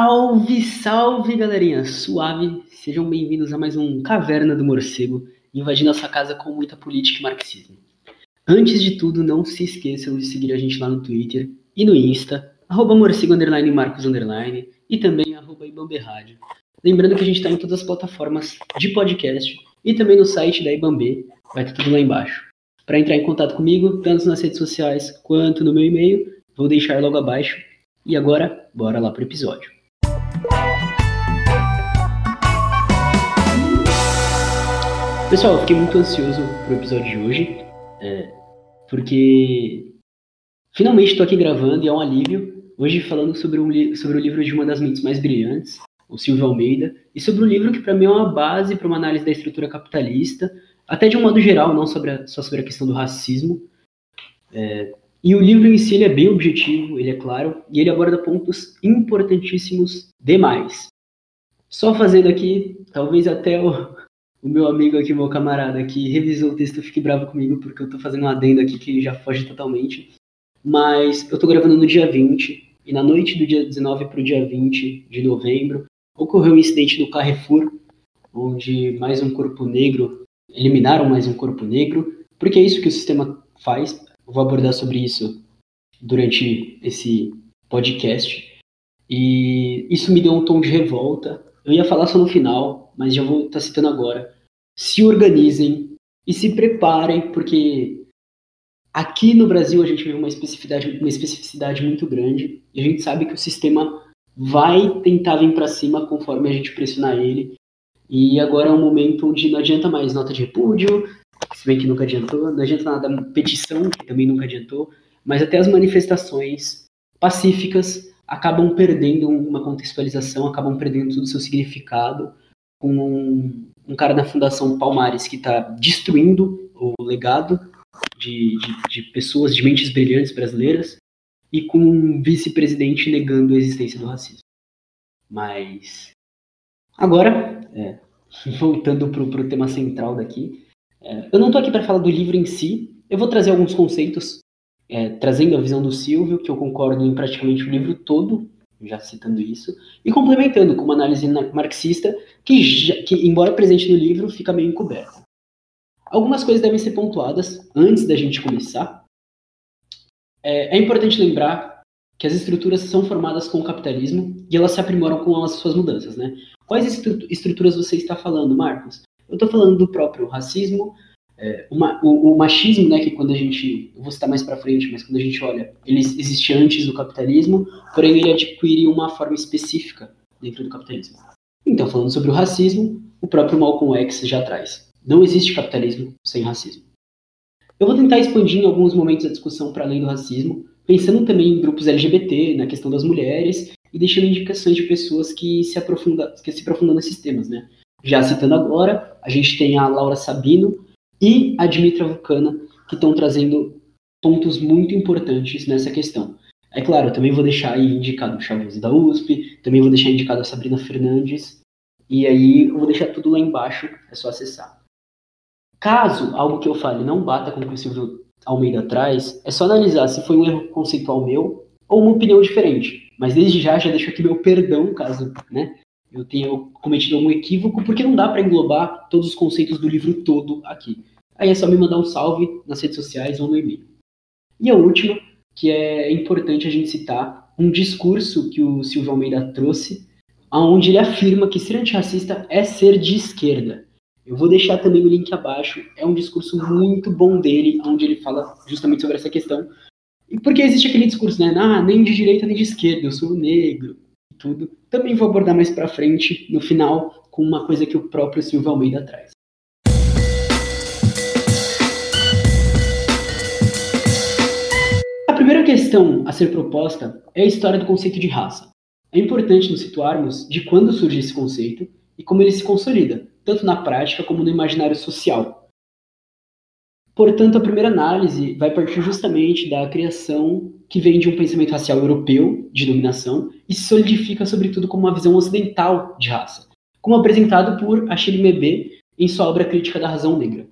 Salve, salve, galerinha! Suave! Sejam bem-vindos a mais um Caverna do Morcego, invadindo nossa casa com muita política e marxismo. Antes de tudo, não se esqueçam de seguir a gente lá no Twitter e no Insta, arroba morcego underline marcos underline e também arroba. Lembrando que a gente está em todas as plataformas de podcast e também no site da Ibambe, vai ter tudo lá embaixo. Para entrar em contato comigo, tanto nas redes sociais quanto no meu e-mail, vou deixar logo abaixo e agora, bora lá pro episódio. Pessoal, eu fiquei muito ansioso pro episódio de hoje, é, porque finalmente estou aqui gravando e é um alívio. Hoje falando sobre, um sobre o livro de uma das mentes mais brilhantes, o Silvio Almeida, e sobre um livro que para mim é uma base para uma análise da estrutura capitalista, até de um modo geral, não sobre a, só sobre a questão do racismo. É, e o livro em si é bem objetivo, ele é claro, e ele aborda pontos importantíssimos demais. Só fazendo aqui, talvez até o, o meu amigo aqui, meu camarada que revisou o texto fique bravo comigo, porque eu tô fazendo um adendo aqui que já foge totalmente. Mas eu tô gravando no dia 20, e na noite do dia 19 para o dia 20 de novembro, ocorreu um incidente no Carrefour, onde mais um corpo negro, eliminaram mais um corpo negro, porque é isso que o sistema faz, eu vou abordar sobre isso durante esse podcast. E isso me deu um tom de revolta. Eu ia falar só no final, mas já vou estar tá citando agora. Se organizem e se preparem, porque aqui no Brasil a gente vive uma especificidade, uma especificidade muito grande e a gente sabe que o sistema vai tentar vir para cima conforme a gente pressionar ele. E agora é um momento onde não adianta mais nota de repúdio, se bem que nunca adiantou, não adianta nada petição, que também nunca adiantou, mas até as manifestações pacíficas acabam perdendo uma contextualização, acabam perdendo todo o seu significado, com um, um cara da Fundação Palmares que está destruindo o legado de, de, de, pessoas, de mentes brilhantes brasileiras, e com um vice-presidente negando a existência do racismo. Mas agora, é, voltando para o tema central daqui, é, eu não estou aqui para falar do livro em si, eu vou trazer alguns conceitos, é, trazendo a visão do Silvio, que eu concordo em praticamente o livro todo, já citando isso, e complementando com uma análise marxista que, já, que embora presente no livro, fica meio encoberta. Algumas coisas devem ser pontuadas antes da gente começar. É, é importante lembrar que as estruturas são formadas com o capitalismo e elas se aprimoram com as suas mudanças, né? Quais estruturas você está falando, Marcos? Eu estou falando do próprio racismo, é, uma, o, o, machismo, né, que quando a gente, eu vou citar mais para frente, mas quando a gente olha, ele existe antes do capitalismo, porém ele adquire uma forma específica dentro do capitalismo. Então, falando sobre o racismo, o próprio Malcolm X já traz. Não existe capitalismo sem racismo. Eu vou tentar expandir em alguns momentos a discussão para além do racismo, pensando também em grupos LGBT, na questão das mulheres, e deixando indicações de pessoas que se, aprofunda, que se aprofundam nesses temas, né? Já citando agora, a gente tem a Laura Sabino e a Dimitra Vulcana, que estão trazendo pontos muito importantes nessa questão. É claro, também vou deixar aí indicado o Chavuz da USP, também vou deixar indicado a Sabrina Fernandes, e aí eu vou deixar tudo lá embaixo, é só acessar. Caso algo que eu fale não bata com o que o Silvio Almeida traz, é só analisar se foi um erro conceitual meu ou uma opinião diferente. Mas desde já, já deixo aqui meu perdão, caso né, eu tenho cometido algum equívoco, porque não dá para englobar todos os conceitos do livro todo aqui. Aí é só me mandar um salve nas redes sociais ou no e-mail. E a última, que é importante a gente citar, um discurso que o Silvio Almeida trouxe, onde ele afirma que ser antirracista é ser de esquerda. Eu vou deixar também o link abaixo, é um discurso muito bom dele, onde ele fala justamente sobre essa questão. E porque existe aquele discurso, né? Ah, nem de direita nem de esquerda, eu sou negro, tudo. Também vou abordar mais para frente, no final, com uma coisa que o próprio Silvio Almeida traz. A primeira questão a ser proposta é a história do conceito de raça. É importante nos situarmos de quando surge esse conceito e como ele se consolida, tanto na prática como no imaginário social. Portanto, a primeira análise vai partir justamente da criação que vem de um pensamento racial europeu de dominação e se solidifica sobretudo como uma visão ocidental de raça, como apresentado por Achille Mbembe em sua obra Crítica da Razão Negra.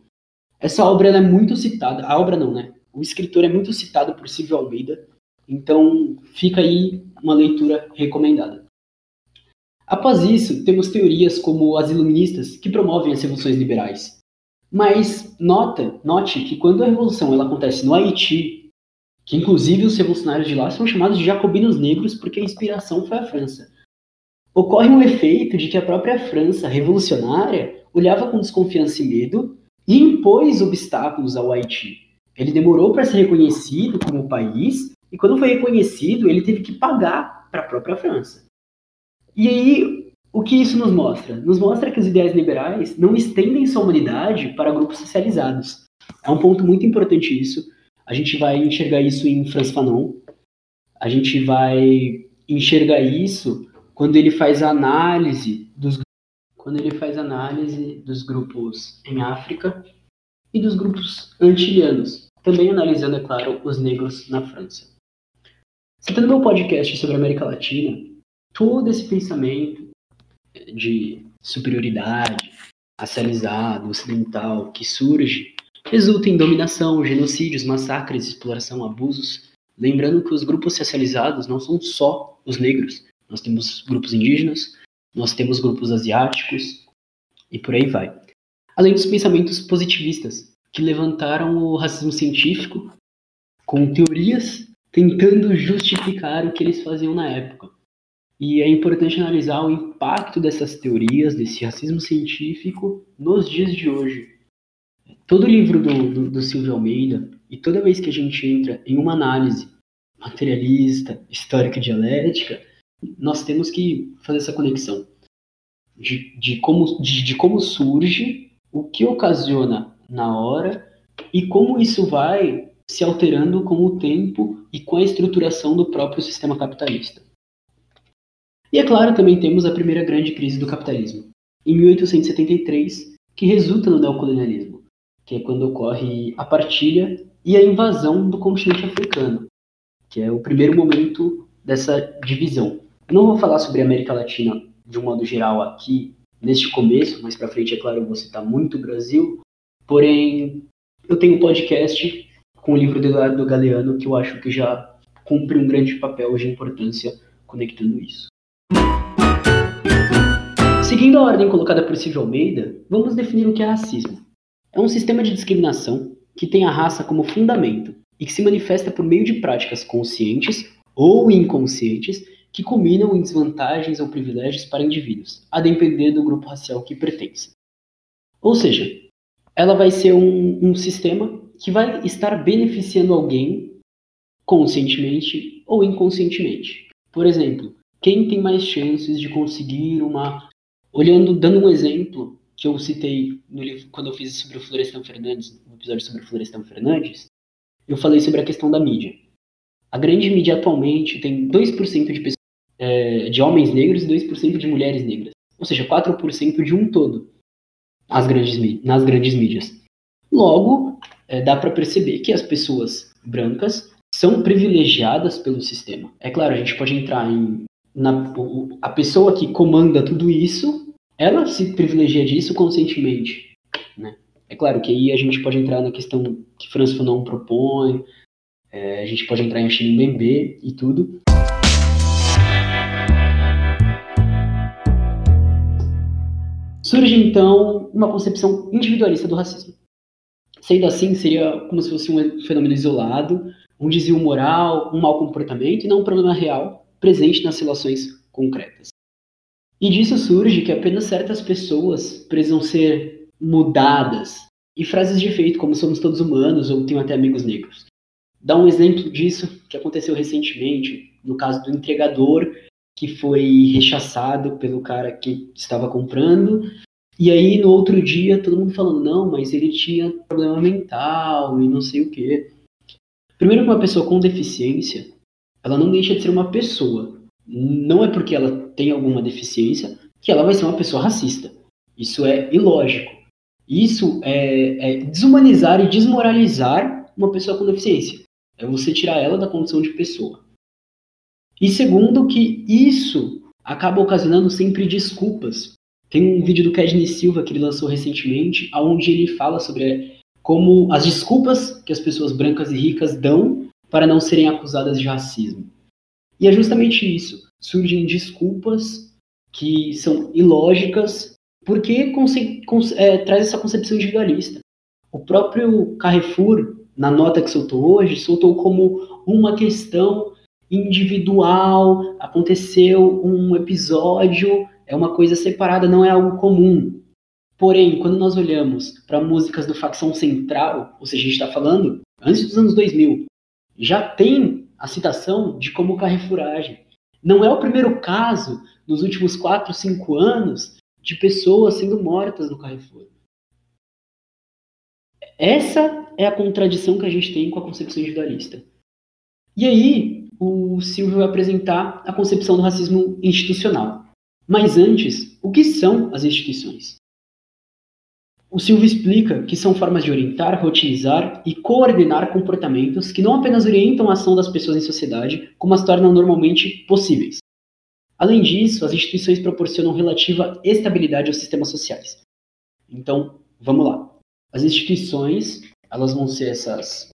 Essa obra é muito citada, a obra não, né? O escritor é muito citado por Silvio Almeida, então fica aí uma leitura recomendada. Após isso, temos teorias como as iluministas, que promovem as revoluções liberais. Mas nota, note que quando a revolução ela acontece no Haiti, que inclusive os revolucionários de lá são chamados de jacobinos negros porque a inspiração foi a França, ocorre um efeito de que a própria França revolucionária olhava com desconfiança e medo e impôs obstáculos ao Haiti. Ele demorou para ser reconhecido como país e quando foi reconhecido, ele teve que pagar para a própria França. E aí, o que isso nos mostra? Nos mostra que os ideais liberais não estendem sua humanidade para grupos socializados. É um ponto muito importante isso. A gente vai enxergar isso em Franz Fanon. A gente vai enxergar isso quando ele faz análise dos quando ele faz análise dos grupos em África e dos grupos antilianos, também analisando, é claro, os negros na França. Citando meu podcast sobre a América Latina, todo esse pensamento de superioridade racializado, ocidental, que surge, resulta em dominação, genocídios, massacres, exploração, abusos. Lembrando que os grupos racializados não são só os negros. Nós temos grupos indígenas, nós temos grupos asiáticos e por aí vai. Além dos pensamentos positivistas, que levantaram o racismo científico com teorias tentando justificar o que eles faziam na época. E é importante analisar o impacto dessas teorias, desse racismo científico, nos dias de hoje. Todo livro do, do, do Silvio Almeida, e toda vez que a gente entra em uma análise materialista, histórica dialética, nós temos que fazer essa conexão de, de, como, de, de como surge, o que ocasiona na hora e como isso vai se alterando com o tempo e com a estruturação do próprio sistema capitalista. E é claro, também temos a primeira grande crise do capitalismo, em 1873, que resulta no neocolonialismo, que é quando ocorre a partilha e a invasão do continente africano, que é o primeiro momento dessa divisão. não vou falar sobre a América Latina de um modo geral aqui neste começo, mas para frente, é claro, eu vou citar muito o Brasil, porém eu tenho um podcast com o livro do Eduardo Galeano que eu acho que já cumpre um grande papel de importância conectando isso. Seguindo a ordem colocada por Silvio Almeida, vamos definir o que é racismo. É um sistema de discriminação que tem a raça como fundamento e que se manifesta por meio de práticas conscientes ou inconscientes que culminam em desvantagens ou privilégios para indivíduos, a depender do grupo racial que pertence. Ou seja, ela vai ser um, um sistema que vai estar beneficiando alguém conscientemente ou inconscientemente. Por exemplo, quem tem mais chances de conseguir uma Olhando, dando um exemplo que eu citei no livro, quando eu fiz sobre o Florestan Fernandes, no episódio sobre o Florestan Fernandes, eu falei sobre a questão da mídia. A grande mídia atualmente tem 2% de, pessoas, é, de homens negros e 2% de mulheres negras. Ou seja, 4% de um todo nas grandes, nas grandes mídias. Logo, é, dá para perceber que as pessoas brancas são privilegiadas pelo sistema. É claro, a gente pode entrar em na, a pessoa que comanda tudo isso ela se privilegia disso conscientemente, né? É claro que aí a gente pode entrar na questão que Franz Fanon propõe, é, a gente pode entrar em Achille Mbembe e tudo. Surge então uma concepção individualista do racismo. Sendo assim, seria como se fosse um fenômeno isolado, um desvio moral, um mau comportamento e não um problema real presente nas relações concretas. E disso surge que apenas certas pessoas precisam ser mudadas. E frases de efeito, como somos todos humanos ou tenho até amigos negros. Dá um exemplo disso que aconteceu recentemente, no caso do entregador que foi rechaçado pelo cara que estava comprando. E aí, no outro dia, todo mundo falando, não, mas ele tinha problema mental e não sei o quê. Primeiro que uma pessoa com deficiência, ela não deixa de ser uma pessoa não é porque ela tem alguma deficiência que ela vai ser uma pessoa racista. Isso é ilógico. Isso é, é desumanizar e desmoralizar uma pessoa com deficiência. É você tirar ela da condição de pessoa. E segundo, que isso acaba ocasionando sempre desculpas. Tem um vídeo do Kedney Silva que ele lançou recentemente, onde ele fala sobre como as desculpas que as pessoas brancas e ricas dão para não serem acusadas de racismo. E é justamente isso. Surgem desculpas que são ilógicas, porque é, traz essa concepção individualista. O próprio Carrefour, na nota que soltou hoje, soltou como uma questão individual, aconteceu um episódio, é uma coisa separada, não é algo comum. Porém, quando nós olhamos para músicas do Facção Central, ou seja, a gente está falando antes dos anos 2000, já tem a citação de como Carrefour age. Não é o primeiro caso nos últimos 4, 5 anos de pessoas sendo mortas no Carrefour. Essa é a contradição que a gente tem com a concepção individualista. E aí, o Silvio vai apresentar a concepção do racismo institucional. Mas antes, o que são as instituições? O Silvio explica que são formas de orientar, rotinizar e coordenar comportamentos que não apenas orientam a ação das pessoas em sociedade, como as tornam normalmente possíveis. Além disso, as instituições proporcionam relativa estabilidade aos sistemas sociais. Então, vamos lá. As instituições, elas vão ser essas.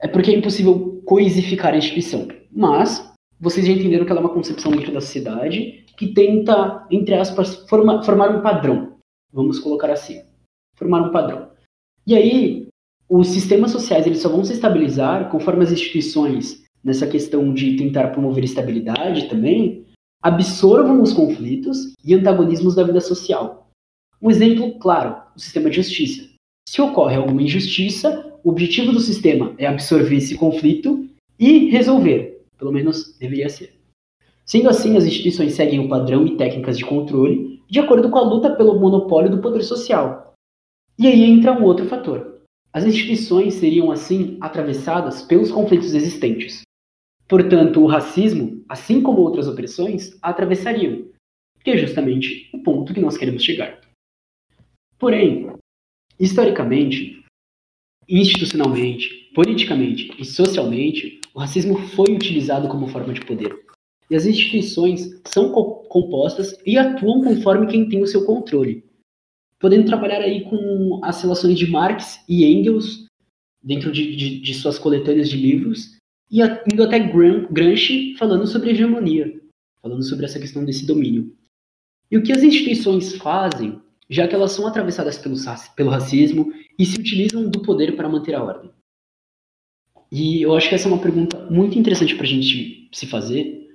É porque é impossível coisificar a instituição, mas vocês já entenderam que ela é uma concepção dentro da sociedade que tenta, entre aspas, forma, formar um padrão. Vamos colocar assim: formar um padrão. E aí, os sistemas sociais eles só vão se estabilizar conforme as instituições, nessa questão de tentar promover estabilidade também, absorvam os conflitos e antagonismos da vida social. Um exemplo claro: o sistema de justiça. Se ocorre alguma injustiça, o objetivo do sistema é absorver esse conflito e resolver. Pelo menos deveria ser. Sendo assim, as instituições seguem o padrão e técnicas de controle de acordo com a luta pelo monopólio do poder social. E aí entra um outro fator. As instituições seriam, assim, atravessadas pelos conflitos existentes. Portanto, o racismo, assim como outras opressões, a atravessariam, que é justamente o ponto que nós queremos chegar. Porém, historicamente, institucionalmente, politicamente e socialmente, o racismo foi utilizado como forma de poder. E as instituições são co compostas e atuam conforme quem tem o seu controle. Podendo trabalhar aí com as relações de Marx e Engels dentro de, de, de suas coletâneas de livros, e indo até Gramsci falando sobre hegemonia, falando sobre essa questão desse domínio. E o que as instituições fazem, já que elas são atravessadas pelo, pelo racismo e se utilizam do poder para manter a ordem? E eu acho que essa é uma pergunta muito interessante para a gente se fazer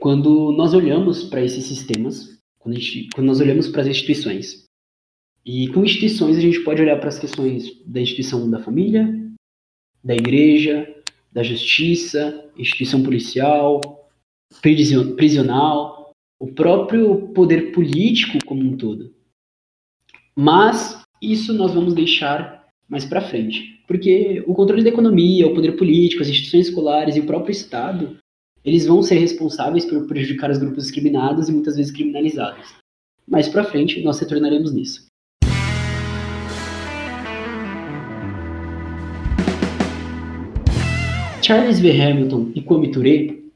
quando nós olhamos para esses sistemas, quando, gente, quando nós olhamos para as instituições. E com instituições a gente pode olhar para as questões da instituição da família, da igreja, da justiça, instituição policial, prisional, o próprio poder político como um todo. Mas isso nós vamos deixar mais para frente, porque o controle da economia, o poder político, as instituições escolares e o próprio Estado, eles vão ser responsáveis por prejudicar os grupos discriminados e muitas vezes criminalizados. Mais para frente nós retornaremos nisso. Charles V. Hamilton e Kwame Ture,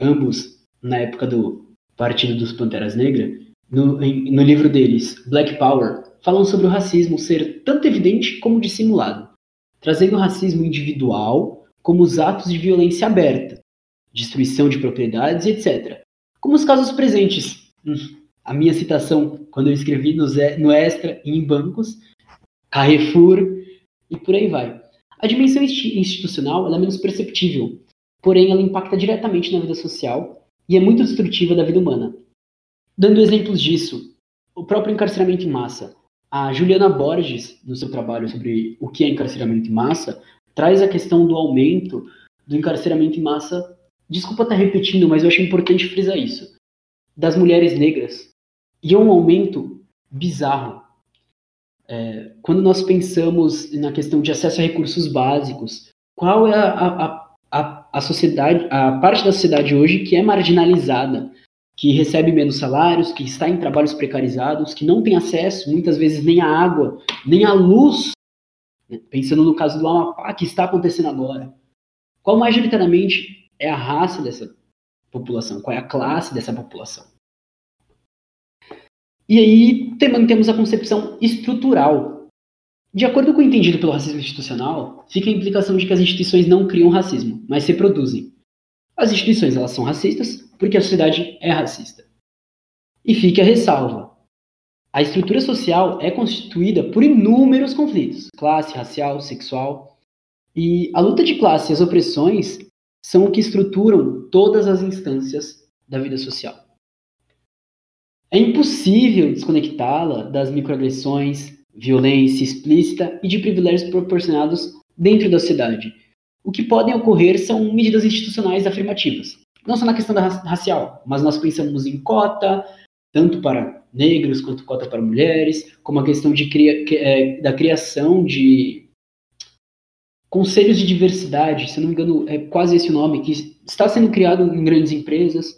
ambos na época do Partido dos Panteras Negras, no, no livro deles, Black Power, falam sobre o racismo ser tanto evidente como dissimulado, trazendo o racismo individual como os atos de violência aberta, destruição de propriedades, etc. Como os casos presentes. Hum, a minha citação, quando eu escrevi no, no Extra e em bancos, Carrefour e por aí vai. A dimensão institucional é menos perceptível, porém ela impacta diretamente na vida social e é muito destrutiva da vida humana. Dando exemplos disso, o próprio encarceramento em massa. A Juliana Borges, no seu trabalho sobre o que é encarceramento em massa, traz a questão do aumento do encarceramento em massa. Desculpa estar repetindo, mas eu acho importante frisar isso. Das mulheres negras. E é um aumento bizarro. É, quando nós pensamos na questão de acesso a recursos básicos, qual é a, a, a, a sociedade, a parte da sociedade hoje que é marginalizada, que recebe menos salários, que está em trabalhos precarizados, que não tem acesso muitas vezes nem à água, nem à luz, pensando no caso do Amapá, que está acontecendo agora. Qual majoritariamente é a raça dessa população? Qual é a classe dessa população? E aí temos a concepção estrutural. De acordo com o entendido pelo racismo institucional, fica a implicação de que as instituições não criam racismo, mas reproduzem. As instituições elas são racistas porque a sociedade é racista. E fique a ressalva: a estrutura social é constituída por inúmeros conflitos classe, racial, sexual. E a luta de classe e as opressões são o que estruturam todas as instâncias da vida social. É impossível desconectá-la das microagressões, violência explícita e de privilégios proporcionados dentro da sociedade. O que podem ocorrer são medidas institucionais afirmativas, não só na questão da racial, mas nós pensamos em cota, tanto para negros quanto cota para mulheres, como a questão de é, da criação de conselhos de diversidade, se não me engano, é quase esse o nome, que está sendo criado em grandes empresas.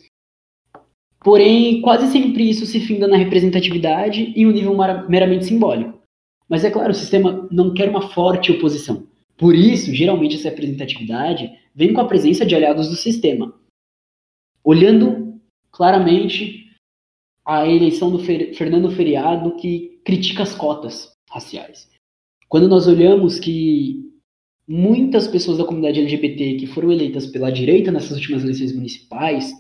Porém, quase sempre isso se finda na representatividade em um nível meramente simbólico. Mas é claro, o sistema não quer uma forte oposição. Por isso, geralmente, essa representatividade vem com a presença de aliados do sistema. Olhando claramente a eleição do Fernando Feriado que critica as cotas raciais. Quando nós olhamos que muitas pessoas da comunidade LGBT que foram eleitas pela direita nessas últimas eleições municipais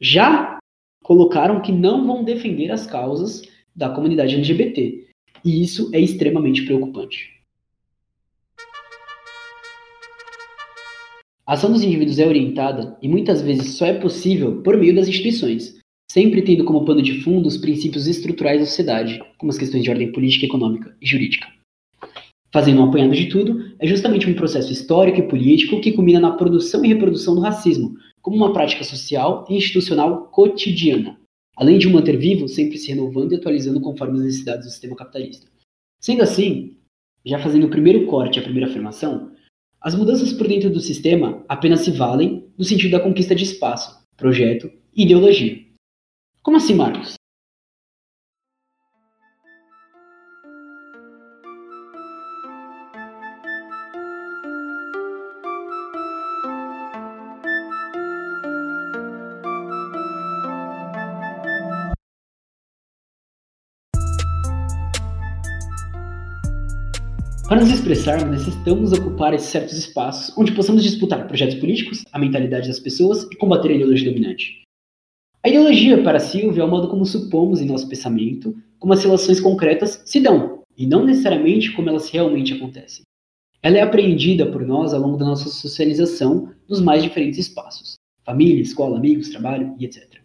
já colocaram que não vão defender as causas da comunidade LGBT. E isso é extremamente preocupante. A ação dos indivíduos é orientada e muitas vezes só é possível por meio das instituições, sempre tendo como pano de fundo os princípios estruturais da sociedade, como as questões de ordem política, econômica e jurídica. Fazendo um apanhado de tudo, é justamente um processo histórico e político que culmina na produção e reprodução do racismo, como uma prática social e institucional cotidiana, além de o manter vivo, sempre se renovando e atualizando conforme as necessidades do sistema capitalista. Sendo assim, já fazendo o primeiro corte, a primeira afirmação, as mudanças por dentro do sistema apenas se valem no sentido da conquista de espaço, projeto e ideologia. Como assim, Marcos? Para nos expressarmos, necessitamos ocupar certos espaços onde possamos disputar projetos políticos, a mentalidade das pessoas e combater a ideologia dominante. A ideologia, para Silvia, é o modo como supomos em nosso pensamento como as relações concretas se dão, e não necessariamente como elas realmente acontecem. Ela é apreendida por nós ao longo da nossa socialização nos mais diferentes espaços família, escola, amigos, trabalho e etc.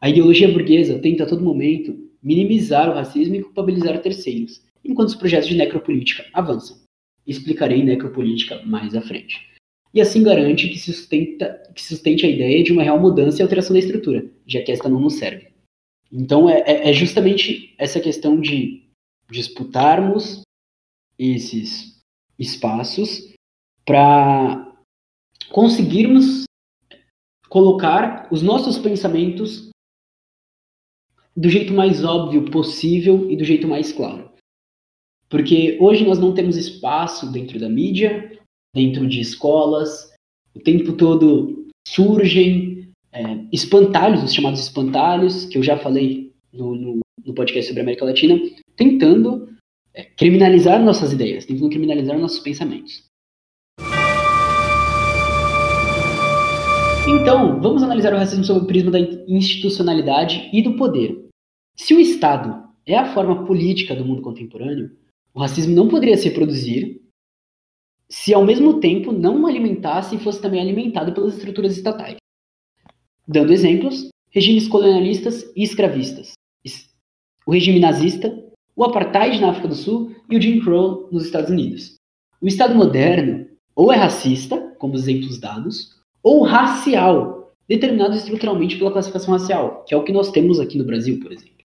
A ideologia burguesa tenta a todo momento minimizar o racismo e culpabilizar terceiros, enquanto os projetos de necropolítica avançam. Explicarei necropolítica mais à frente e assim garante que, sustenta, que sustente a ideia de uma real mudança e alteração da estrutura, já que esta não nos serve. Então é, é, é justamente essa questão de disputarmos esses espaços para conseguirmos colocar os nossos pensamentos do jeito mais óbvio possível e do jeito mais claro. Porque hoje nós não temos espaço dentro da mídia dentro de escolas. O tempo todo surgem é, espantalhos, os chamados espantalhos, que eu já falei no, no, no podcast sobre a América Latina, tentando é, criminalizar nossas ideias, tentando criminalizar nossos pensamentos. Então, vamos analisar o racismo sob o prisma da institucionalidade e do poder. Se o Estado é a forma política do mundo contemporâneo, o racismo não poderia se produzir se ao mesmo tempo não alimentasse e fosse também alimentado pelas estruturas estatais. Dando exemplos, regimes colonialistas e escravistas, o regime nazista, o apartheid na África do Sul e o Jim Crow nos Estados Unidos. O Estado moderno ou é racista, como os exemplos dados, ou racial, determinado estruturalmente pela classificação racial, que é o que nós temos aqui no Brasil, por exemplo,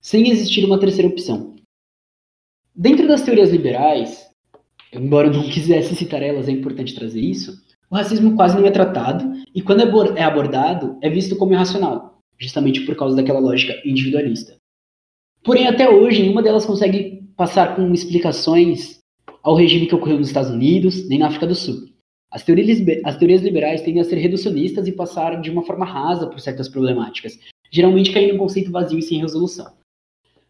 sem existir uma terceira opção. Dentro das teorias liberais, embora eu não quisesse citar elas, é importante trazer isso, o racismo quase não é tratado e quando é, é abordado é visto como irracional, justamente por causa daquela lógica individualista. Porém, até hoje, nenhuma delas consegue passar com explicações ao regime que ocorreu nos Estados Unidos, nem na África do Sul. As teorias, as teorias liberais tendem a ser reducionistas e passar de uma forma rasa por certas problemáticas, geralmente caindo em um conceito vazio e sem resolução.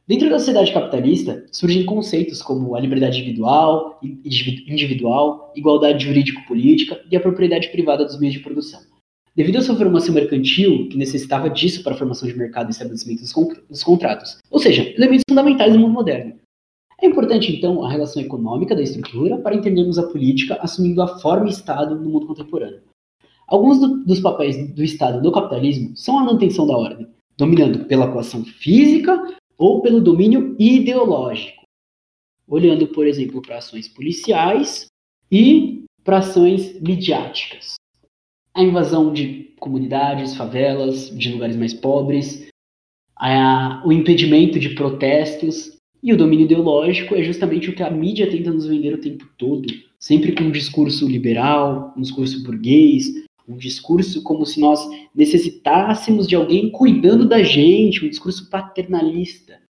Dentro da sociedade capitalista, surgem conceitos como a liberdade individual, individual igualdade jurídico-política e a propriedade privada dos meios de produção. devido à sua formação mercantil, que necessitava disso para a formação de mercado e estabelecimento dos contratos, ou seja, elementos fundamentais do mundo moderno. É importante, então, a relação econômica da estrutura para entendermos a política assumindo a forma Estado no mundo contemporâneo. Alguns do, dos papéis do Estado no capitalismo são a manutenção da ordem, dominando pela coação física ou pelo domínio ideológico, olhando, por exemplo, para ações policiais e para ações midiáticas. A invasão de comunidades, favelas, de lugares mais pobres, a, o impedimento de protestos e o domínio ideológico é justamente o que a mídia tenta nos vender o tempo todo, sempre com um discurso liberal, um discurso burguês, um discurso como se nós necessitássemos de alguém cuidando da gente, um discurso paternalista.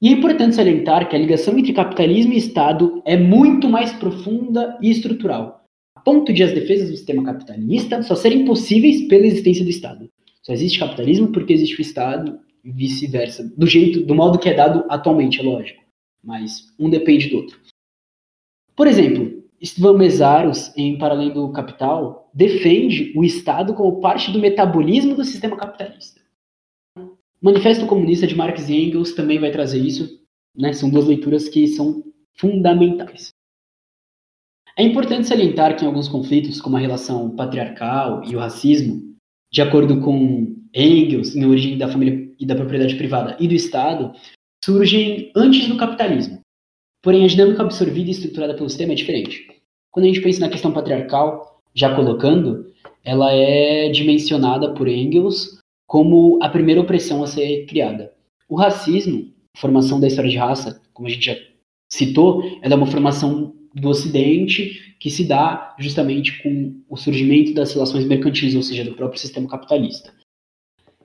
E é importante salientar que a ligação entre capitalismo e Estado é muito mais profunda e estrutural, a ponto de as defesas do sistema capitalista só serem possíveis pela existência do Estado. Só existe capitalismo porque existe o Estado e vice-versa, do jeito, do modo que é dado atualmente, é lógico. Mas um depende do outro. Por exemplo, Istvan Mesaros, em Paralelo do Capital, defende o Estado como parte do metabolismo do sistema capitalista. O Manifesto Comunista de Marx e Engels também vai trazer isso. Né? São duas leituras que são fundamentais. É importante salientar que em alguns conflitos, como a relação patriarcal e o racismo, de acordo com Engels, na origem da família e da propriedade privada e do Estado, surgem antes do capitalismo. Porém, a dinâmica absorvida e estruturada pelo sistema é diferente. Quando a gente pensa na questão patriarcal, já colocando, ela é dimensionada por Engels como a primeira opressão a ser criada. O racismo, formação da história de raça, como a gente já citou, ela é uma formação do Ocidente que se dá justamente com o surgimento das relações mercantis, ou seja, do próprio sistema capitalista.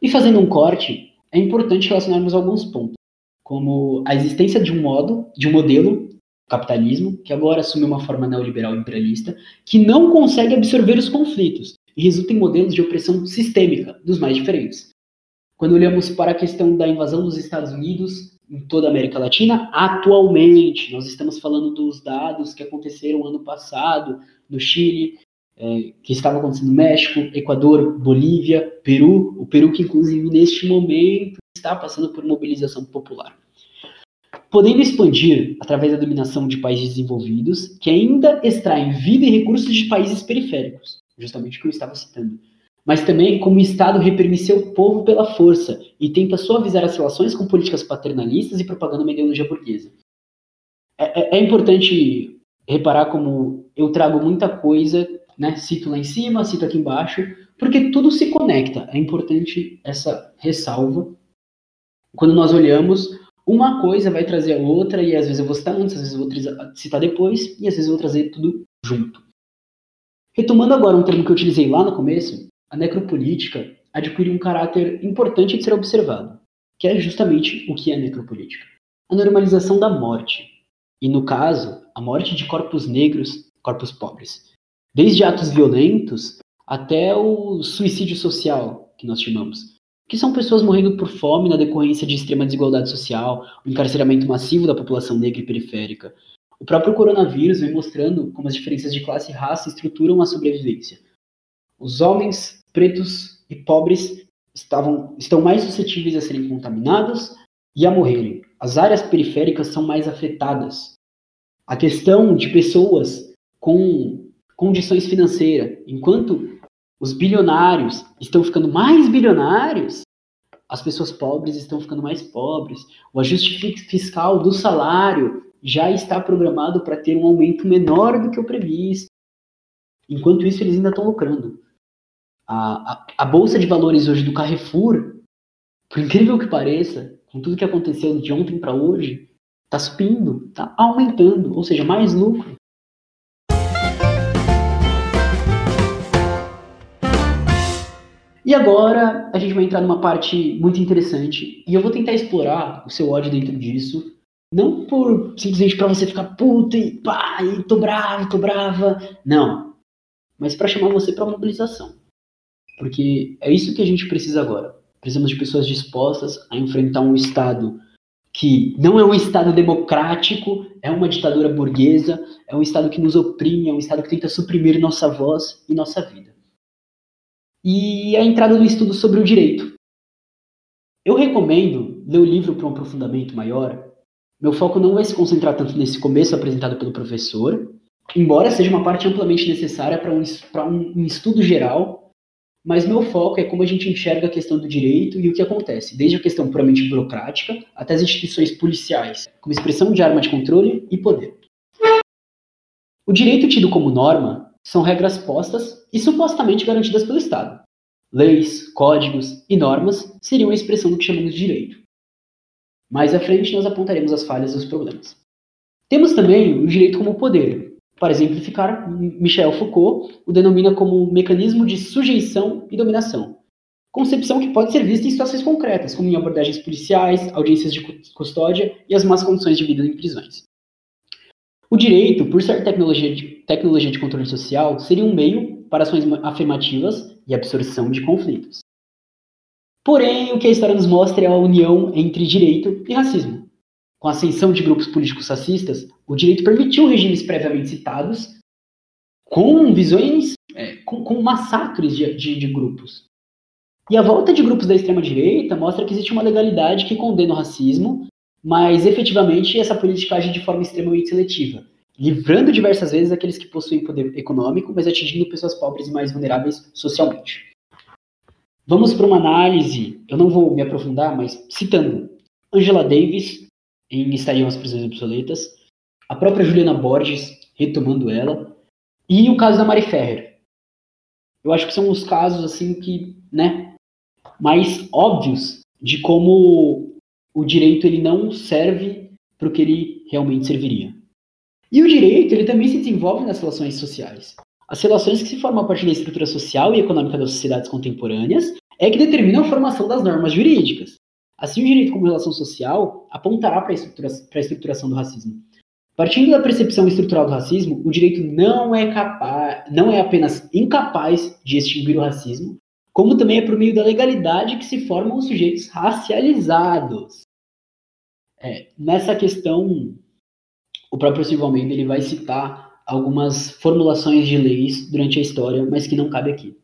E fazendo um corte, é importante relacionarmos alguns pontos, como a existência de um modo, de um modelo capitalismo, que agora assume uma forma neoliberal imperialista, que não consegue absorver os conflitos e resulta em modelos de opressão sistêmica dos mais diferentes. Quando olhamos para a questão da invasão dos Estados Unidos em toda a América Latina, atualmente, nós estamos falando dos dados que aconteceram ano passado no Chile, é, que estava acontecendo no México, Equador, Bolívia, Peru, o Peru que inclusive neste momento está passando por mobilização popular. Podendo expandir através da dominação de países desenvolvidos que ainda extraem vida e recursos de países periféricos, justamente o que eu estava citando. Mas também como o Estado reprime seu povo pela força e tenta suavizar as relações com políticas paternalistas e propagando uma ideologia burguesa. É, é, é importante reparar como eu trago muita coisa né? Cito lá em cima, cito aqui embaixo, porque tudo se conecta. É importante essa ressalva. Quando nós olhamos, uma coisa vai trazer a outra, e às vezes eu vou citar antes, às vezes eu vou citar depois, e às vezes eu vou trazer tudo junto. Retomando agora um termo que eu utilizei lá no começo, a necropolítica adquire um caráter importante de ser observado, que é justamente o que é necropolítica. A normalização da morte, e no caso, a morte de corpos negros, corpos pobres. Desde atos violentos até o suicídio social, que nós chamamos, que são pessoas morrendo por fome na decorrência de extrema desigualdade social, o encarceramento massivo da população negra e periférica. O próprio coronavírus vem mostrando como as diferenças de classe e raça estruturam a sobrevivência. Os homens pretos e pobres estavam, estão mais suscetíveis a serem contaminados e a morrerem. As áreas periféricas são mais afetadas. A questão de pessoas com condições financeiras. Enquanto os bilionários estão ficando mais bilionários, as pessoas pobres estão ficando mais pobres. O ajuste fiscal do salário já está programado para ter um aumento menor do que o previsto. Enquanto isso, eles ainda estão lucrando. A, a, a bolsa de valores hoje do Carrefour, por incrível que pareça, com tudo que aconteceu de ontem para hoje, está subindo, está aumentando, ou seja, mais lucro. E agora a gente vai entrar numa parte muito interessante e eu vou tentar explorar o seu ódio dentro disso, não por simplesmente para você ficar puta e pá, e tô bravo, tô brava, não, mas para chamar você para mobilização. Porque é isso que a gente precisa agora. Precisamos de pessoas dispostas a enfrentar um Estado que não é um Estado democrático, é uma ditadura burguesa, é um Estado que nos oprime, é um Estado que tenta suprimir nossa voz e nossa vida. E a entrada no estudo sobre o direito. Eu recomendo ler o livro para um aprofundamento maior. Meu foco não vai se concentrar tanto nesse começo apresentado pelo professor, embora seja uma parte amplamente necessária para um, um, um estudo geral, mas meu foco é como a gente enxerga a questão do direito e o que acontece, desde a questão puramente burocrática até as instituições policiais, como expressão de arma de controle e poder. O direito tido como norma são regras postas e supostamente garantidas pelo Estado. Leis, códigos e normas seriam a expressão do que chamamos de direito. Mais à frente, nós apontaremos as falhas e os problemas. Temos também o direito como poder. Para exemplificar, Michel Foucault o denomina como mecanismo de sujeição e dominação. Concepção que pode ser vista em situações concretas, como em abordagens policiais, audiências de custódia e as más condições de vida em prisões. O direito, por ser tecnologia de, tecnologia de controle social, seria um meio para ações afirmativas e absorção de conflitos. Porém, o que a história nos mostra é a união entre direito e racismo. Com a ascensão de grupos políticos racistas, o direito permitiu regimes previamente citados com visões, é, com, com, massacres de, de, de grupos. E a volta de grupos da extrema-direita mostra que existe uma legalidade que condena o racismo, mas efetivamente essa política age de forma extremamente seletiva, livrando diversas vezes aqueles que possuem poder econômico, mas atingindo pessoas pobres e mais vulneráveis socialmente. Vamos para uma análise, eu não vou me aprofundar, mas citando Angela Davis, em Estariam as Prisões Obsoletas, a própria Juliana Borges, retomando ela, e o caso da Mari Ferrer. Eu acho que são os casos, assim, que, né, mais óbvios de como o direito ele não serve para o que ele realmente serviria. E o direito, ele também se desenvolve nas relações sociais. As relações que se formam a partir da estrutura social e econômica das sociedades contemporâneas é que determinam a formação das normas jurídicas. Assim, o direito como relação social apontará para a, estrutura, a estruturação do racismo. Partindo da percepção estrutural do racismo, o direito não é capaz, não é apenas incapaz de extinguir o racismo, como também é por meio da legalidade que se formam os sujeitos racializados. É, nessa questão, o próprio Silvio Almeida ele vai citar algumas formulações de leis durante a história, mas que não cabe aqui.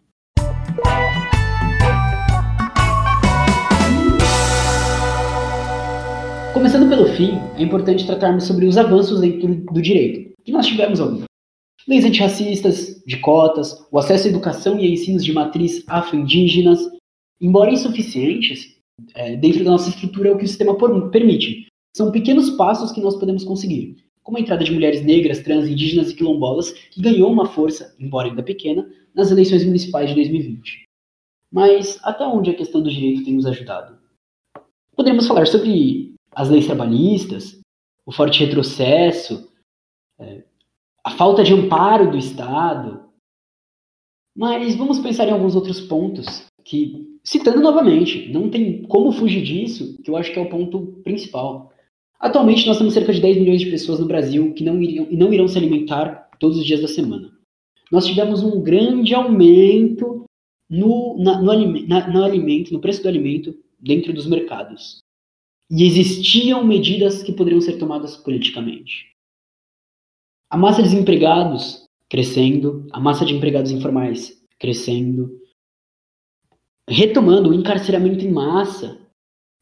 Começando pelo fim, é importante tratarmos sobre os avanços dentro do direito, que nós tivemos alguns. Leis antirracistas, de cotas, o acesso à educação e a ensinos de matriz afro-indígenas, embora insuficientes, é, dentro da nossa estrutura é o que o sistema permite. São pequenos passos que nós podemos conseguir, como a entrada de mulheres negras, trans, indígenas e quilombolas, que ganhou uma força, embora ainda pequena, nas eleições municipais de 2020. Mas até onde a questão do direito tem nos ajudado? Poderíamos falar sobre as leis trabalhistas, o forte retrocesso, é, a falta de amparo do Estado. Mas vamos pensar em alguns outros pontos que, citando novamente, não tem como fugir disso, que eu acho que é o ponto principal. Atualmente, nós temos cerca de 10 milhões de pessoas no Brasil que não, iriam, não irão se alimentar todos os dias da semana. Nós tivemos um grande aumento no, na, no, na, no alimento, no preço do alimento dentro dos mercados. E existiam medidas que poderiam ser tomadas politicamente. A massa de desempregados crescendo, a massa de empregados informais crescendo, retomando o encarceramento em massa,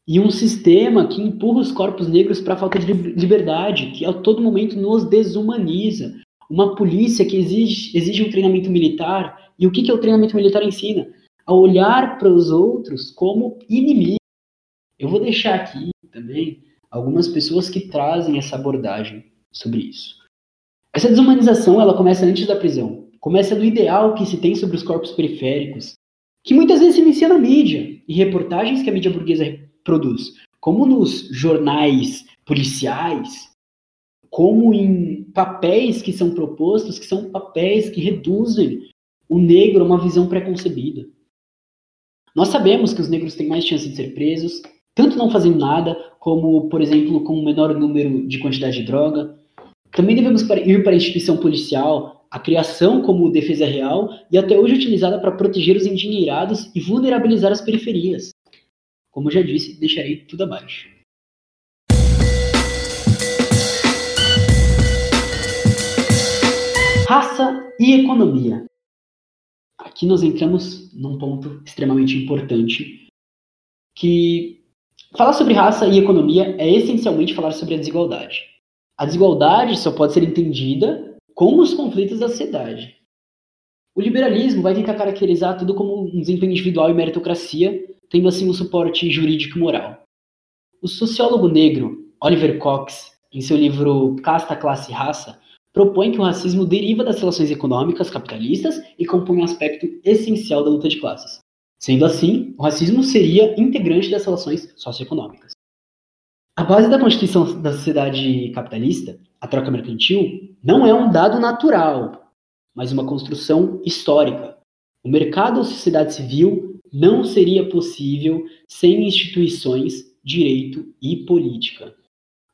e um sistema que empurra os corpos negros para a falta de liberdade, que a todo momento nos desumaniza. Uma polícia que exige, exige um treinamento militar. E o que, que o treinamento militar ensina? A olhar para os outros como inimigos. Eu vou deixar aqui também algumas pessoas que trazem essa abordagem sobre isso. Essa desumanização ela começa antes da prisão. Começa do ideal que se tem sobre os corpos periféricos, que muitas vezes se inicia na mídia, e reportagens que a mídia burguesa produz, como nos jornais policiais, como em papéis que são propostos, que são papéis que reduzem o negro a uma visão preconcebida. Nós sabemos que os negros têm mais chance de ser presos, tanto não fazendo nada, como, por exemplo, com um menor número de quantidade de droga. Também devemos ir para a instituição policial, a criação como defesa real e até hoje utilizada para proteger os endinheirados e vulnerabilizar as periferias. Como já disse, deixarei tudo abaixo. Raça e economia. aqui nós entramos num ponto extremamente importante, que falar sobre raça e economia é essencialmente falar sobre a desigualdade. A desigualdade só pode ser entendida como os conflitos da sociedade. O liberalismo vai tentar caracterizar tudo como um desempenho individual e meritocracia, tendo assim um suporte jurídico e moral. O sociólogo negro Oliver Cox, em seu livro Casta, Classe e Raça, propõe que o racismo deriva das relações econômicas capitalistas e compõe um aspecto essencial da luta de classes. Sendo assim, o racismo seria integrante das relações socioeconômicas. A base da constituição da sociedade capitalista, a troca mercantil, não é um dado natural, mas uma construção histórica. O mercado ou sociedade civil não seria possível sem instituições, direito e política.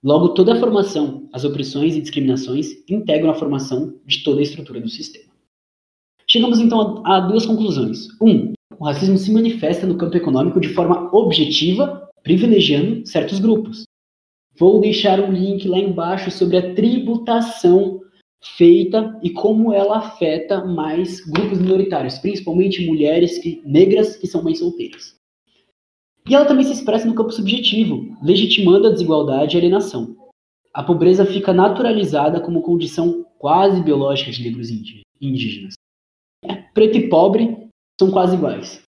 Logo, toda a formação, as opressões e discriminações integram a formação de toda a estrutura do sistema. Chegamos então a, duas conclusões. Um, o racismo se manifesta no campo econômico de forma objetiva, privilegiando certos grupos. Vou deixar um link lá embaixo sobre a tributação feita e como ela afeta mais grupos minoritários, principalmente mulheres que, negras que são mães solteiras. E ela também se expressa no campo subjetivo, legitimando a desigualdade e alienação. A pobreza fica naturalizada como condição quase biológica de negros indígenas. É, preto e pobre são quase iguais.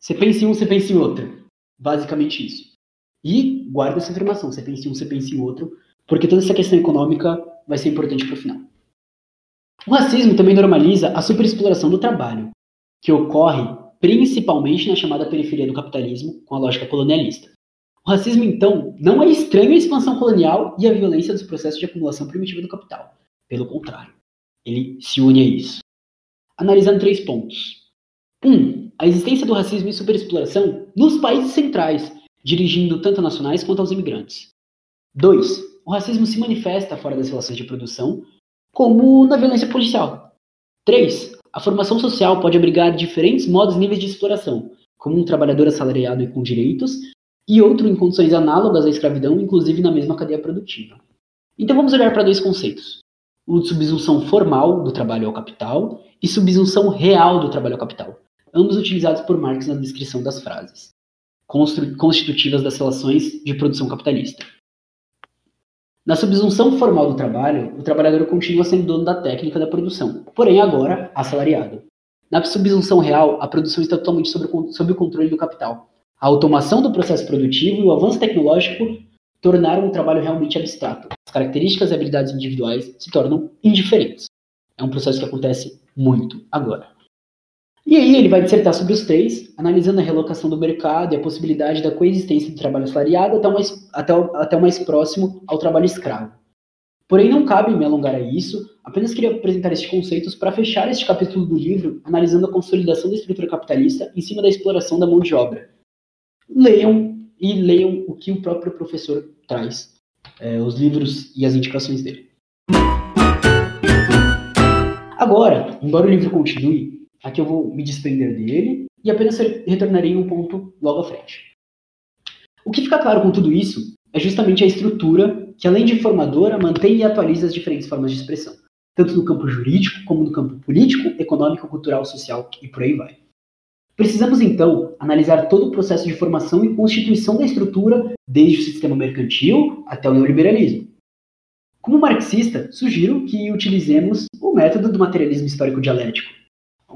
Você pensa em um, você pensa em outro. Basicamente isso. E guarda essa informação. Você pensa em um, você pensa em outro. Porque toda essa questão econômica vai ser importante para o final. O racismo também normaliza a superexploração do trabalho, que ocorre principalmente na chamada periferia do capitalismo, com a lógica colonialista. O racismo, então, não é estranho à expansão colonial e à violência dos processos de acumulação primitiva do capital. Pelo contrário, ele se une a isso. Analisando três pontos. 1. Um, a existência do racismo e superexploração nos países centrais, dirigindo tanto nacionais quanto aos imigrantes. 2. O racismo se manifesta fora das relações de produção, como na violência policial. 3. A formação social pode abrigar diferentes modos e níveis de exploração, como um trabalhador assalariado e com direitos, e outro em condições análogas à escravidão, inclusive na mesma cadeia produtiva. Então vamos olhar para dois conceitos: o de subsunção formal do trabalho ao capital e subsunção real do trabalho ao capital, ambos utilizados por Marx na descrição das frases constitutivas das relações de produção capitalista. Na subsunção formal do trabalho, o trabalhador continua sendo dono da técnica da produção, porém agora assalariado. Na subsunção real, a produção está totalmente sob, o controle do capital. A automação do processo produtivo e o avanço tecnológico tornaram o trabalho realmente abstrato. As características e habilidades individuais se tornam indiferentes. É um processo que acontece muito agora. E aí ele vai dissertar sobre os três, analisando a relocação do mercado e a possibilidade da coexistência do trabalho assalariado até o mais, até o, até o mais próximo ao trabalho escravo. Porém, não cabe me alongar a isso, apenas queria apresentar estes conceitos para fechar este capítulo do livro, analisando a consolidação da estrutura capitalista em cima da exploração da mão de obra. Leiam e leiam o que o próprio professor traz, é, os livros e as indicações dele. Agora, embora o livro continue, Aqui eu vou me desprender dele e apenas retornarei em um ponto logo à frente. O que fica claro com tudo isso é justamente a estrutura que, além de formadora, mantém e atualiza as diferentes formas de expressão, tanto no campo jurídico como no campo político, econômico, cultural, social e por aí vai. Precisamos, então, analisar todo o processo de formação e constituição da estrutura, desde o sistema mercantil até o neoliberalismo. Como marxista, sugiro que utilizemos o método do materialismo histórico dialético,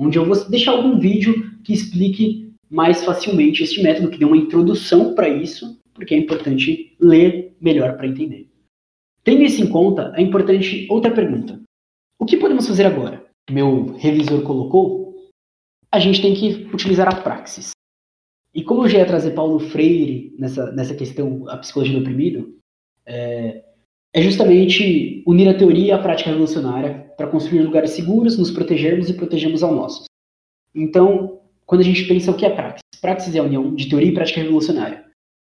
onde eu vou deixar algum vídeo que explique mais facilmente este método, que dê uma introdução para isso, porque é importante ler melhor para entender. Tendo isso em conta, é importante outra pergunta. O que podemos fazer agora? Meu revisor colocou, a gente tem que utilizar a praxis. E como eu já ia trazer Paulo Freire nessa, nessa questão, a psicologia do oprimido, é, é justamente unir a teoria a prática revolucionária para construir lugares seguros, nos protegermos e protegermos ao nosso. Então, quando a gente pensa o que é praxis, praxis é a união de teoria e prática revolucionária.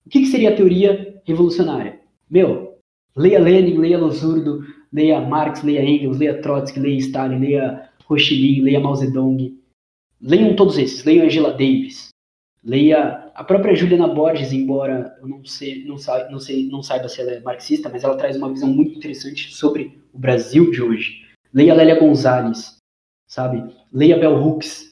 O que, que seria a teoria revolucionária? Meu, leia Lenin, leia Losurdo, leia Marx, leia Engels, leia Trotsky, leia Stalin, leia Ho Chi Minh, leia Mao Zedong. Leiam todos esses, leiam Angela Davis, Leia a própria Juliana Borges, embora eu não, sei, não, sa, não, sei, não saiba se ela é marxista, mas ela traz uma visão muito interessante sobre o Brasil de hoje. Leia Lélia Gonzalez, sabe? Leia Bell Hooks.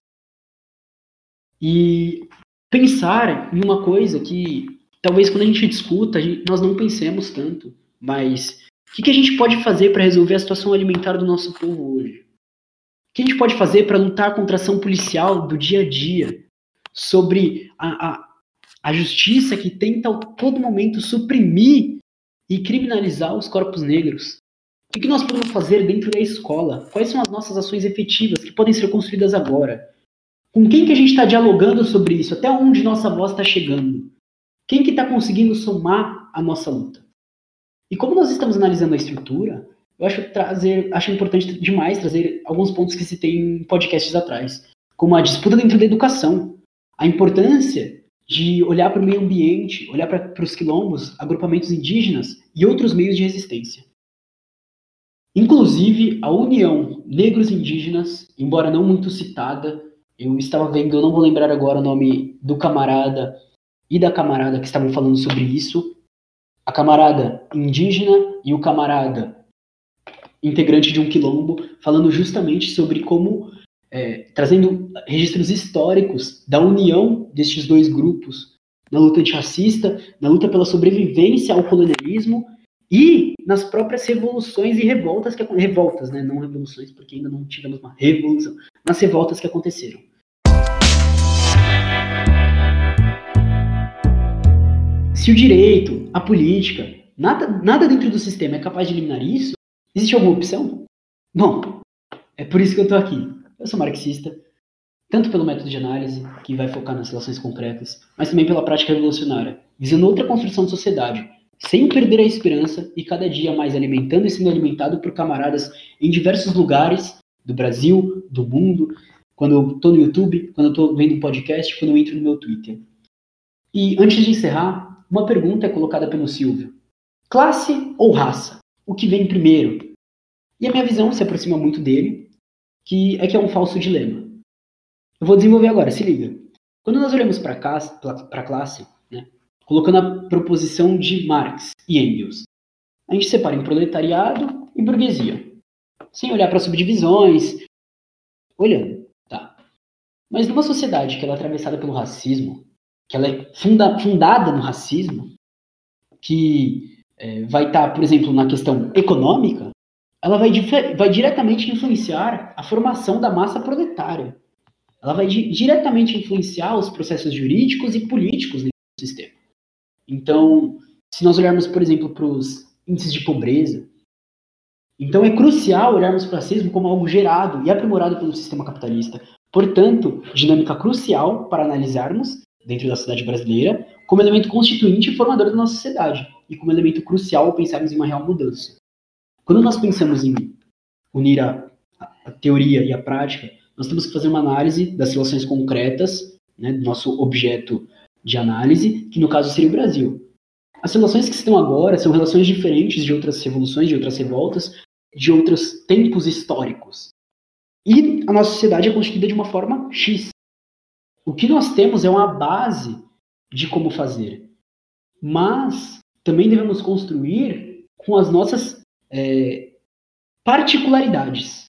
e pensar em uma coisa que talvez quando a gente discuta, a gente, nós não pensemos tanto, mas o que, que a gente pode fazer para resolver a situação alimentar do nosso povo hoje? O que a gente pode fazer para lutar contra a ação policial do dia a dia? Sobre a, a, a justiça que tenta a todo momento suprimir e criminalizar os corpos negros? O que nós podemos fazer dentro da escola? Quais são as nossas ações efetivas que podem ser construídas agora? Com quem que a gente está dialogando sobre isso? Até onde nossa voz está chegando? Quem que está conseguindo somar a nossa luta? E como nós estamos analisando a estrutura, eu acho trazer, acho importante demais trazer alguns pontos que se tem em podcasts atrás, como a disputa dentro da educação, a importância de olhar para o meio ambiente, olhar para os quilombos, agrupamentos indígenas e outros meios de resistência. Inclusive, a União Negros Indígenas, embora não muito citada, eu estava vendo, eu não vou lembrar agora o nome do camarada e da camarada que estavam falando sobre isso. A camarada indígena e o camarada integrante de um quilombo, falando justamente sobre como, é, trazendo registros históricos da união destes dois grupos na luta antirracista, na luta pela sobrevivência ao colonialismo e nas próprias revoluções e revoltas que revoltas, né, não revoluções, porque ainda não tivemos uma revolução, nas revoltas que aconteceram. Se o direito, a política, nada, nada dentro do sistema é capaz de eliminar isso, existe alguma opção? Bom, é por isso que eu estou aqui. Eu sou marxista, tanto pelo método de análise, que vai focar nas relações concretas, mas também pela prática revolucionária, visando outra construção de sociedade, sem perder a esperança e cada dia mais alimentando e sendo alimentado por camaradas em diversos lugares do Brasil, do mundo, quando eu estou no YouTube, quando eu estou vendo podcast, quando eu entro no meu Twitter. E antes de encerrar, uma pergunta é colocada pelo Silvio: classe ou raça? O que vem primeiro? E a minha visão se aproxima muito dele, que é que é um falso dilema. Eu vou desenvolver agora, se liga. Quando nós olhamos para a classe, colocando a proposição de Marx e Engels. A gente separa em proletariado e burguesia, sem olhar para subdivisões, olhando, tá? Mas numa sociedade que ela é atravessada pelo racismo, que ela é funda, fundada no racismo, que é, vai estar, tá, por exemplo, na questão econômica, ela vai, vai diretamente influenciar a formação da massa proletária. Ela vai di diretamente influenciar os processos jurídicos e políticos do sistema. Então, se nós olharmos, por exemplo, para os índices de pobreza, então é crucial olharmos para o racismo como algo gerado e aprimorado pelo sistema capitalista. Portanto, dinâmica crucial para analisarmos, dentro da sociedade brasileira, como elemento constituinte e formador da nossa sociedade, e como elemento crucial ao pensarmos em uma real mudança. Quando nós pensamos em unir a, a teoria e a prática, nós temos que fazer uma análise das relações concretas, né, do nosso objeto de análise, que no caso seria o Brasil. As relações que estão agora são relações diferentes de outras revoluções, de outras revoltas, de outros tempos históricos. E a nossa sociedade é constituída de uma forma X. O que nós temos é uma base de como fazer. Mas também devemos construir com as nossas é, particularidades.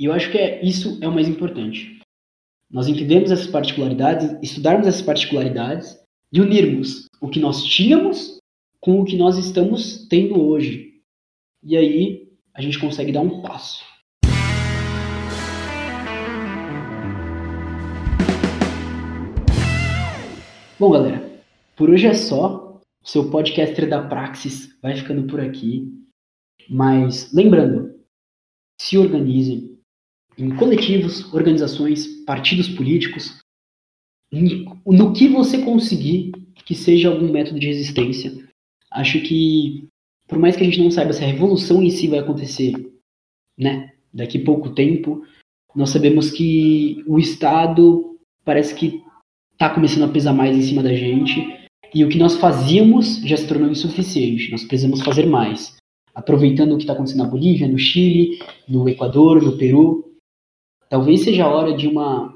E eu acho que é, isso é o mais importante nós entendermos essas particularidades, estudarmos essas particularidades e unirmos o que nós tínhamos com o que nós estamos tendo hoje. E aí a gente consegue dar um passo. Bom, galera, por hoje é só. O seu podcaster da Praxis vai ficando por aqui. Mas lembrando, se organizem, em coletivos, organizações, partidos políticos, no que você conseguir que seja algum método de resistência. Acho que, por mais que a gente não saiba se a revolução em si vai acontecer, né, daqui a pouco tempo, nós sabemos que o Estado parece que está começando a pesar mais em cima da gente e o que nós fazíamos já se tornou insuficiente. Nós precisamos fazer mais. Aproveitando o que está acontecendo na Bolívia, no Chile, no Equador, no Peru, Talvez seja a hora de uma,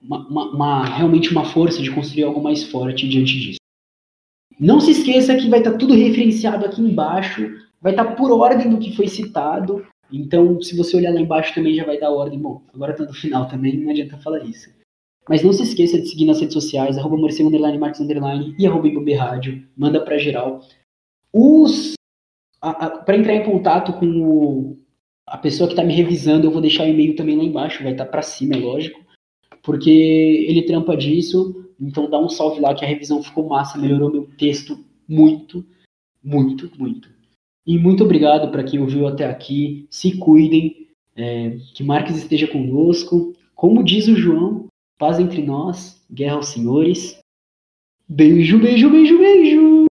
uma, uma, uma, realmente uma força de construir algo mais forte diante disso. Não se esqueça que vai estar tudo referenciado aqui embaixo, vai estar por ordem do que foi citado, Então, se você olhar lá embaixo também já vai dar ordem. Bom, agora tá no final também, não adianta falar isso. Mas não se esqueça de seguir nas redes sociais, arroba Underline, Underline e arroba Rádio. Manda pra geral. Os. Para entrar em contato com o, a pessoa que está me revisando, eu vou deixar o e-mail também lá embaixo, vai estar tá para cima, é lógico. Porque ele trampa disso, então dá um salve lá que a revisão ficou massa, melhorou meu texto muito, muito, muito. E muito obrigado para quem ouviu até aqui. Se cuidem, é, que Marques esteja conosco. Como diz o João, paz entre nós, guerra aos senhores. Beijo, beijo, beijo, beijo!